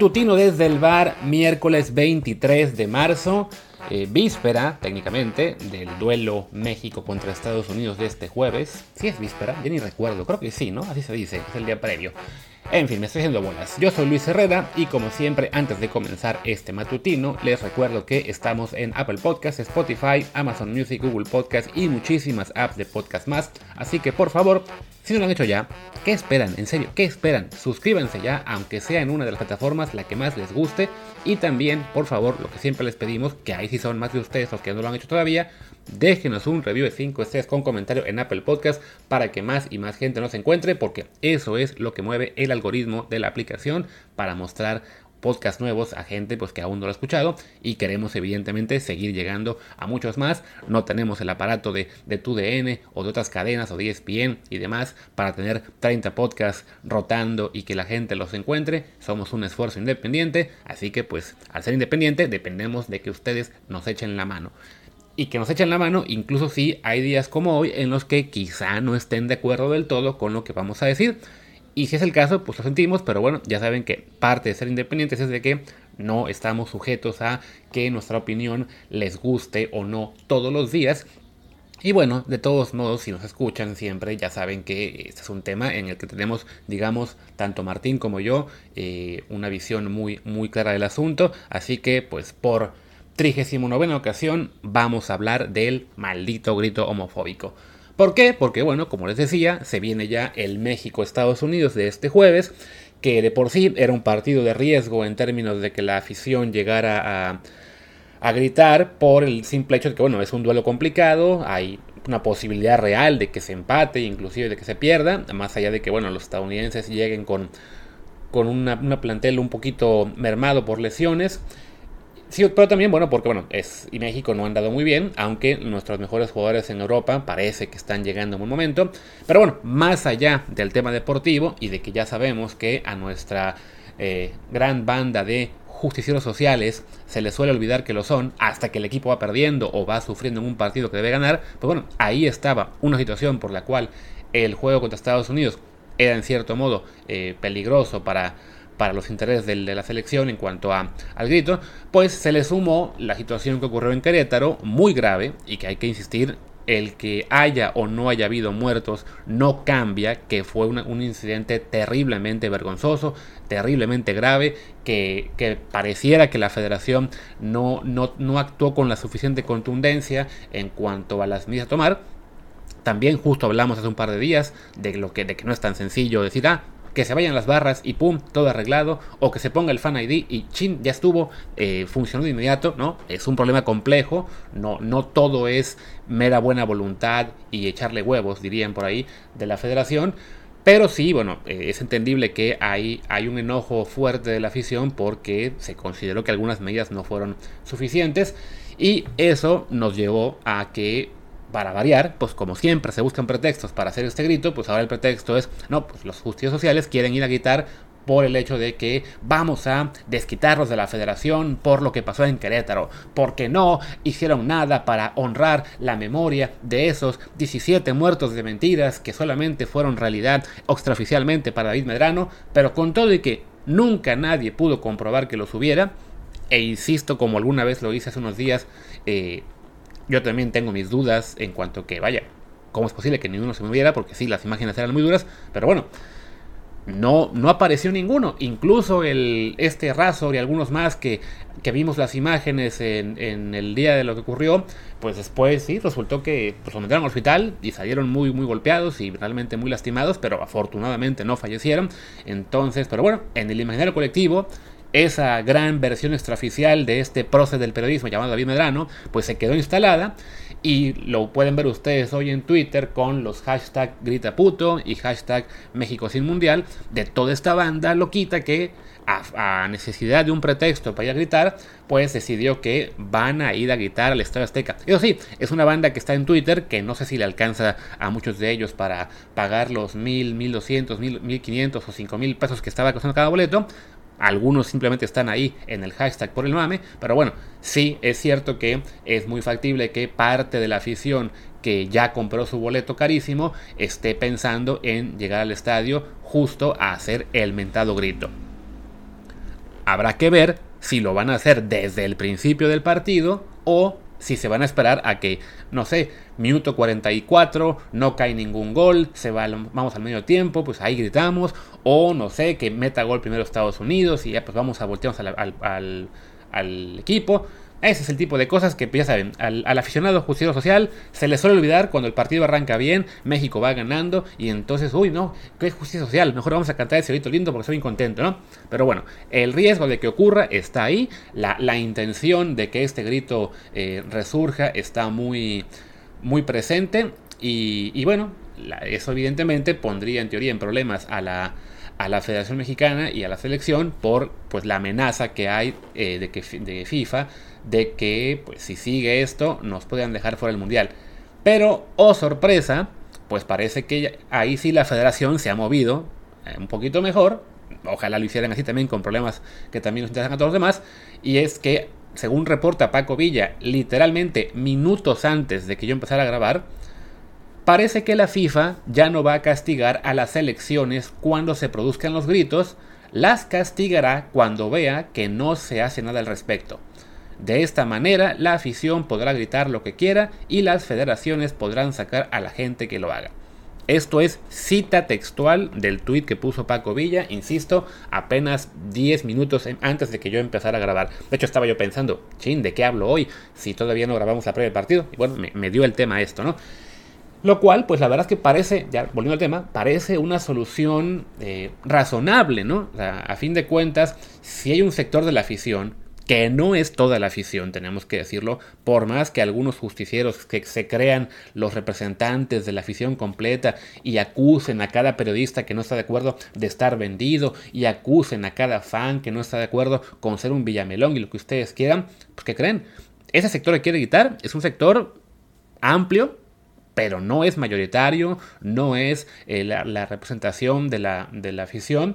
Matutino desde el bar, miércoles 23 de marzo, eh, víspera técnicamente del duelo México contra Estados Unidos de este jueves. Si es víspera, ya ni recuerdo, creo que sí, ¿no? Así se dice, es el día previo. En fin, me estoy haciendo bolas. Yo soy Luis Herrera y como siempre, antes de comenzar este matutino, les recuerdo que estamos en Apple Podcasts, Spotify, Amazon Music, Google Podcasts y muchísimas apps de podcast más. Así que por favor, si no lo han hecho ya, ¿qué esperan? En serio, ¿qué esperan? Suscríbanse ya, aunque sea en una de las plataformas la que más les guste. Y también, por favor, lo que siempre les pedimos, que ahí sí son más de ustedes los que no lo han hecho todavía, déjenos un review de 5 estrellas con comentario en Apple Podcast para que más y más gente nos encuentre, porque eso es lo que mueve el algoritmo de la aplicación para mostrar podcasts nuevos a gente pues que aún no lo ha escuchado y queremos evidentemente seguir llegando a muchos más. No tenemos el aparato de, de TUDN o de otras cadenas o de ESPN y demás para tener 30 podcasts rotando y que la gente los encuentre. Somos un esfuerzo independiente, así que pues al ser independiente dependemos de que ustedes nos echen la mano y que nos echen la mano, incluso si hay días como hoy en los que quizá no estén de acuerdo del todo con lo que vamos a decir. Y si es el caso, pues lo sentimos, pero bueno, ya saben que parte de ser independientes es de que no estamos sujetos a que nuestra opinión les guste o no todos los días. Y bueno, de todos modos, si nos escuchan siempre, ya saben que este es un tema en el que tenemos, digamos, tanto Martín como yo, eh, una visión muy, muy clara del asunto. Así que, pues, por 39 ocasión vamos a hablar del maldito grito homofóbico. ¿Por qué? Porque bueno, como les decía, se viene ya el México-Estados Unidos de este jueves, que de por sí era un partido de riesgo en términos de que la afición llegara a, a gritar por el simple hecho de que bueno, es un duelo complicado, hay una posibilidad real de que se empate, inclusive de que se pierda, más allá de que bueno, los estadounidenses lleguen con, con una, una plantel un poquito mermado por lesiones. Sí, pero también, bueno, porque bueno, es, y México no ha andado muy bien, aunque nuestros mejores jugadores en Europa parece que están llegando en un momento. Pero bueno, más allá del tema deportivo y de que ya sabemos que a nuestra eh, gran banda de justicieros sociales se les suele olvidar que lo son hasta que el equipo va perdiendo o va sufriendo en un partido que debe ganar, pues bueno, ahí estaba una situación por la cual el juego contra Estados Unidos era en cierto modo eh, peligroso para para los intereses de, la selección en cuanto a, al grito, pues se le sumó la situación que ocurrió en Querétaro, muy grave, y que hay que insistir, el que haya o no haya habido muertos no cambia, que fue un incidente terriblemente vergonzoso, terriblemente grave, que, pareciera que la federación no, actuó con la suficiente contundencia en cuanto a las medidas a tomar. También justo hablamos hace un par de días de, lo que, de que no es tan sencillo decir, ah, que se vayan las barras y pum, todo arreglado, o que se ponga el fan ID y chin, ya estuvo, eh, funcionó de inmediato, ¿no? Es un problema complejo, no, no todo es mera buena voluntad y echarle huevos, dirían por ahí, de la federación. Pero sí, bueno, eh, es entendible que hay, hay un enojo fuerte de la afición porque se consideró que algunas medidas no fueron suficientes y eso nos llevó a que para variar, pues como siempre se buscan pretextos para hacer este grito, pues ahora el pretexto es, no, pues los justicieros sociales quieren ir a gritar por el hecho de que vamos a desquitarlos de la federación por lo que pasó en Querétaro, porque no hicieron nada para honrar la memoria de esos 17 muertos de mentiras que solamente fueron realidad extraoficialmente para David Medrano, pero con todo y que nunca nadie pudo comprobar que los hubiera, e insisto como alguna vez lo hice hace unos días, eh, yo también tengo mis dudas en cuanto que, vaya, ¿cómo es posible que ninguno se moviera? Porque sí, las imágenes eran muy duras, pero bueno, no, no apareció ninguno. Incluso el, este Razor y algunos más que, que vimos las imágenes en, el día de lo que ocurrió, pues después sí, resultó que pues, lo metieron al hospital y salieron muy, muy golpeados y realmente muy lastimados, pero afortunadamente no fallecieron. Entonces, pero bueno, en el imaginario colectivo esa gran versión extraoficial de este prócer del periodismo llamado David Medrano, pues se quedó instalada y lo pueden ver ustedes hoy en Twitter con los hashtag grita puto y hashtag México sin mundial de toda esta banda loquita que a, necesidad de un pretexto para ir a gritar, pues decidió que van a ir a gritar al Estadio Azteca. Eso sí, es una banda que está en Twitter, que no sé si le alcanza a muchos de ellos para pagar los mil, mil doscientos, mil quinientos o cinco mil pesos que estaba costando cada boleto, algunos simplemente están ahí en el hashtag por el mame, pero bueno, sí es cierto que es muy factible que parte de la afición que ya compró su boleto carísimo esté pensando en llegar al estadio justo a hacer el mentado grito. Habrá que ver si lo van a hacer desde el principio del partido o si se van a esperar a que, no sé, minuto 44, no cae ningún gol, se va, vamos al medio tiempo, pues ahí gritamos, o no sé, que meta gol primero Estados Unidos y ya pues vamos a voltearnos al, al equipo. Ese es el tipo de cosas que, ya saben, al, aficionado justiciero social se le suele olvidar cuando el partido arranca bien, México va ganando y entonces, uy, no, ¿qué es justicia social? Mejor vamos a cantar ese grito lindo porque estoy contento, ¿no? Pero bueno, el riesgo de que ocurra está ahí, la, intención de que este grito eh, resurja está muy, muy presente y, bueno, eso evidentemente pondría en teoría en problemas a la a la Federación Mexicana y a la selección por pues la amenaza que hay eh, de que de FIFA de que pues si sigue esto nos puedan dejar fuera del mundial. Pero, oh sorpresa, pues parece que ahí sí la federación se ha movido eh, un poquito mejor. Ojalá lo hicieran así también con problemas que también nos interesan a todos los demás. Y es que, según reporta Paco Villa, literalmente minutos antes de que yo empezara a grabar, parece que la FIFA ya no va a castigar a las elecciones cuando se produzcan los gritos, las castigará cuando vea que no se hace nada al respecto. De esta manera, la afición podrá gritar lo que quiera y las federaciones podrán sacar a la gente que lo haga. Esto es cita textual del tuit que puso Paco Villa, insisto, apenas 10 minutos antes de que yo empezara a grabar. De hecho, estaba yo pensando, chin, ¿de qué hablo hoy? Si todavía no grabamos la previa del partido. Y bueno, me, dio el tema esto, ¿no? Lo cual, pues la verdad es que parece, ya volviendo al tema, parece una solución eh, razonable, ¿no? a fin de cuentas, si hay un sector de la afición que no es toda la afición, tenemos que decirlo, por más que algunos justicieros que se crean los representantes de la afición completa y acusen a cada periodista que no está de acuerdo de estar vendido y acusen a cada fan que no está de acuerdo con ser un villamelón y lo que ustedes quieran, pues que creen, ese sector que quiere gritar es un sector amplio, pero no es mayoritario, no es eh, la, representación de la, de la afición.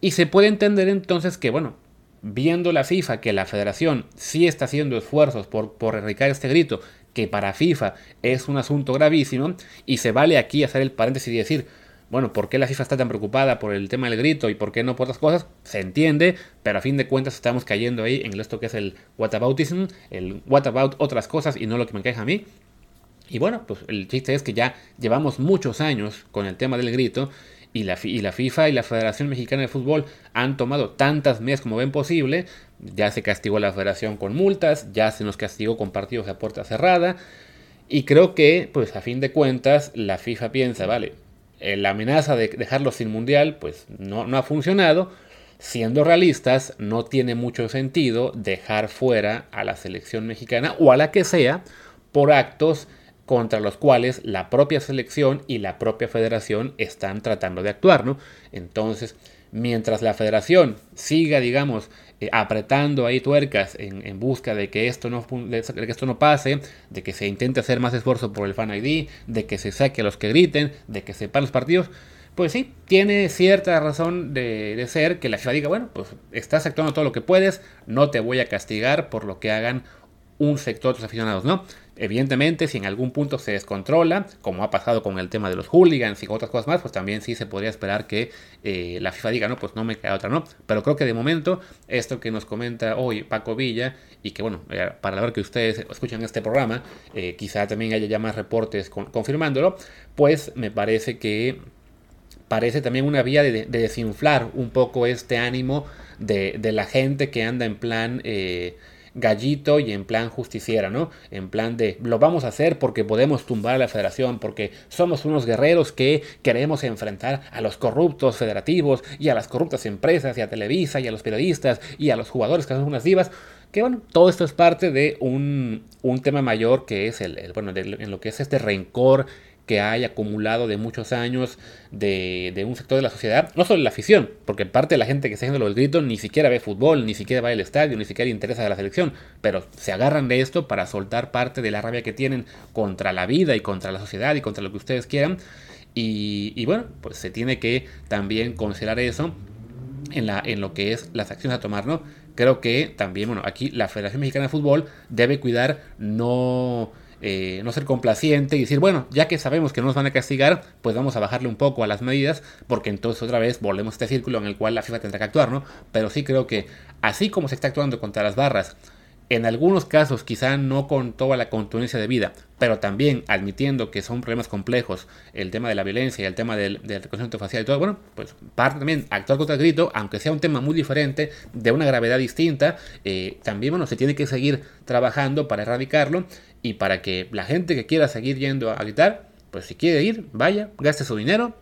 Y se puede entender entonces que, bueno, viendo la FIFA que la federación sí está haciendo esfuerzos por, por erradicar este grito, que para FIFA es un asunto gravísimo, y se vale aquí hacer el paréntesis y decir, bueno, ¿por qué la FIFA está tan preocupada por el tema del grito y por qué no por otras cosas? Se entiende, pero a fin de cuentas estamos cayendo ahí en esto que es el whataboutism, el what about otras cosas y no lo que me queja a mí. Y bueno, pues el chiste es que ya llevamos muchos años con el tema del grito y la, FIFA y la Federación Mexicana de Fútbol han tomado tantas medidas como ven posible. Ya se castigó a la federación con multas, ya se nos castigó con partidos a puerta cerrada. Y creo que, pues a fin de cuentas, la FIFA piensa, vale, eh, la amenaza de dejarlo sin mundial, pues no, no ha funcionado. Siendo realistas, no tiene mucho sentido dejar fuera a la selección mexicana o a la que sea por actos contra los cuales la propia selección y la propia federación están tratando de actuar, ¿no? Entonces, mientras la federación siga, digamos, eh, apretando ahí tuercas en, busca de que, esto no, que esto no pase, de que se intente hacer más esfuerzo por el Fan ID, de que se saque a los que griten, de que se los partidos, pues sí, tiene cierta razón de, de, ser que la FIFA diga, bueno, pues estás actuando todo lo que puedes, no te voy a castigar por lo que hagan un sector de los aficionados, ¿no? Evidentemente, si en algún punto se descontrola, como ha pasado con el tema de los hooligans y otras cosas más, pues también sí se podría esperar que eh, la FIFA diga, no, pues no me queda otra, ¿no? Pero creo que de momento, esto que nos comenta hoy Paco Villa, y que bueno, eh, para ver que ustedes escuchan este programa, eh, quizá también haya ya más reportes confirmándolo, pues me parece que parece también una vía de, desinflar un poco este ánimo de, la gente que anda en plan gallito y en plan justiciera, ¿no? En plan de lo vamos a hacer porque podemos tumbar a la federación, porque somos unos guerreros que queremos enfrentar a los corruptos federativos y a las corruptas empresas y a Televisa y a los periodistas y a los jugadores que son unas divas. Que bueno, todo esto es parte de un, un tema mayor que es el, bueno, en lo que es este rencor que hay acumulado de muchos años de, un sector de la sociedad, no solo la afición, porque parte de la gente que está haciendo lo del grito ni siquiera ve fútbol, ni siquiera va al estadio, ni siquiera interesa de la selección, pero se agarran de esto para soltar parte de la rabia que tienen contra la vida y contra la sociedad y contra lo que ustedes quieran. Y, bueno, pues se tiene que también considerar eso en, la, en lo que es las acciones a tomar, ¿no? Creo que también, bueno, aquí la Federación Mexicana de Fútbol debe cuidar no eh, no ser complaciente y decir, bueno, ya que sabemos que no nos van a castigar, pues vamos a bajarle un poco a las medidas, porque entonces otra vez volvemos a este círculo en el cual la FIFA tendrá que actuar, ¿no? Pero sí creo que así como se está actuando contra las barras, en algunos casos quizá no con toda la contundencia de vida, pero también admitiendo que son problemas complejos, el tema de la violencia y el tema del, reconocimiento facial y todo, bueno, pues parte también actuar contra el grito, aunque sea un tema muy diferente, de una gravedad distinta, eh, también bueno, se tiene que seguir trabajando para erradicarlo y para que la gente que quiera seguir yendo a gritar, pues si quiere ir, vaya, gaste su dinero,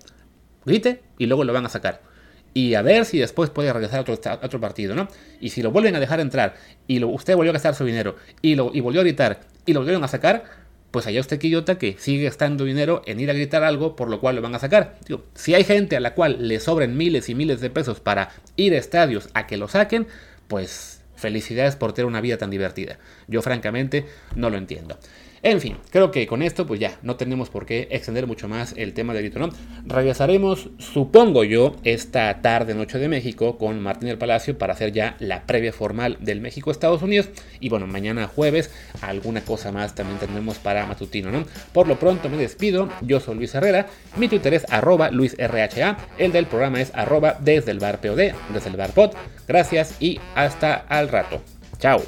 grite y luego lo van a sacar y a ver si después puede regresar a otro, otro partido, ¿no? Y si lo vuelven a dejar entrar y lo, usted volvió a gastar su dinero y, lo, y volvió a gritar y lo volvieron a sacar, pues allá usted quillota que sigue gastando dinero en ir a gritar algo por lo cual lo van a sacar. Digo, si hay gente a la cual le sobren miles y miles de pesos para ir a estadios a que lo saquen, pues felicidades por tener una vida tan divertida. Yo francamente no lo entiendo. En fin, creo que con esto pues ya no tenemos por qué extender mucho más el tema de grito, ¿no? Regresaremos, supongo yo, esta tarde noche de México con Martín del Palacio para hacer ya la previa formal del México-Estados Unidos. Y bueno, mañana jueves alguna cosa más también tendremos para matutino, ¿no? Por lo pronto me despido, yo soy Luis Herrera, mi Twitter es arroba LuisRHA, el del programa es arroba desde el bar POD, desde el bar POD. Gracias y hasta al rato. Chao.